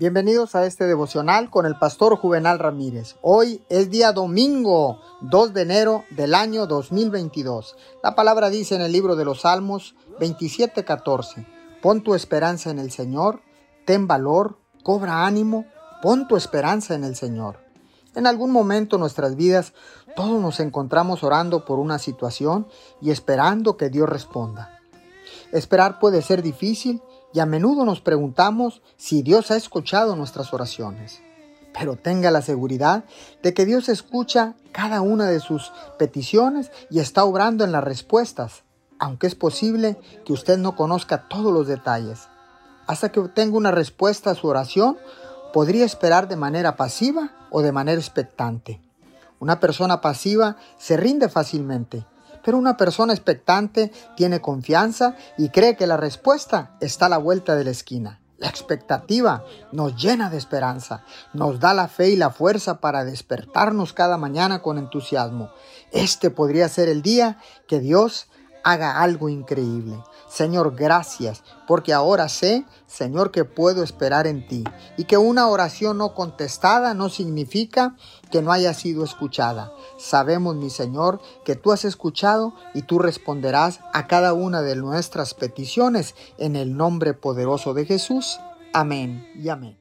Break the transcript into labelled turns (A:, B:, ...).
A: Bienvenidos a este devocional con el pastor Juvenal Ramírez. Hoy es día domingo 2 de enero del año 2022. La palabra dice en el libro de los Salmos 27:14, pon tu esperanza en el Señor, ten valor, cobra ánimo, pon tu esperanza en el Señor. En algún momento en nuestras vidas todos nos encontramos orando por una situación y esperando que Dios responda. Esperar puede ser difícil y a menudo nos preguntamos si Dios ha escuchado nuestras oraciones. Pero tenga la seguridad de que Dios escucha cada una de sus peticiones y está obrando en las respuestas, aunque es posible que usted no conozca todos los detalles. Hasta que obtenga una respuesta a su oración, podría esperar de manera pasiva o de manera expectante. Una persona pasiva se rinde fácilmente, pero una persona expectante tiene confianza y cree que la respuesta está a la vuelta de la esquina. La expectativa nos llena de esperanza, nos da la fe y la fuerza para despertarnos cada mañana con entusiasmo. Este podría ser el día que Dios haga algo increíble. Señor, gracias, porque ahora sé, Señor, que puedo esperar en ti y que una oración no contestada no significa que no haya sido escuchada. Sabemos, mi Señor, que tú has escuchado y tú responderás a cada una de nuestras peticiones en el nombre poderoso de Jesús. Amén y amén.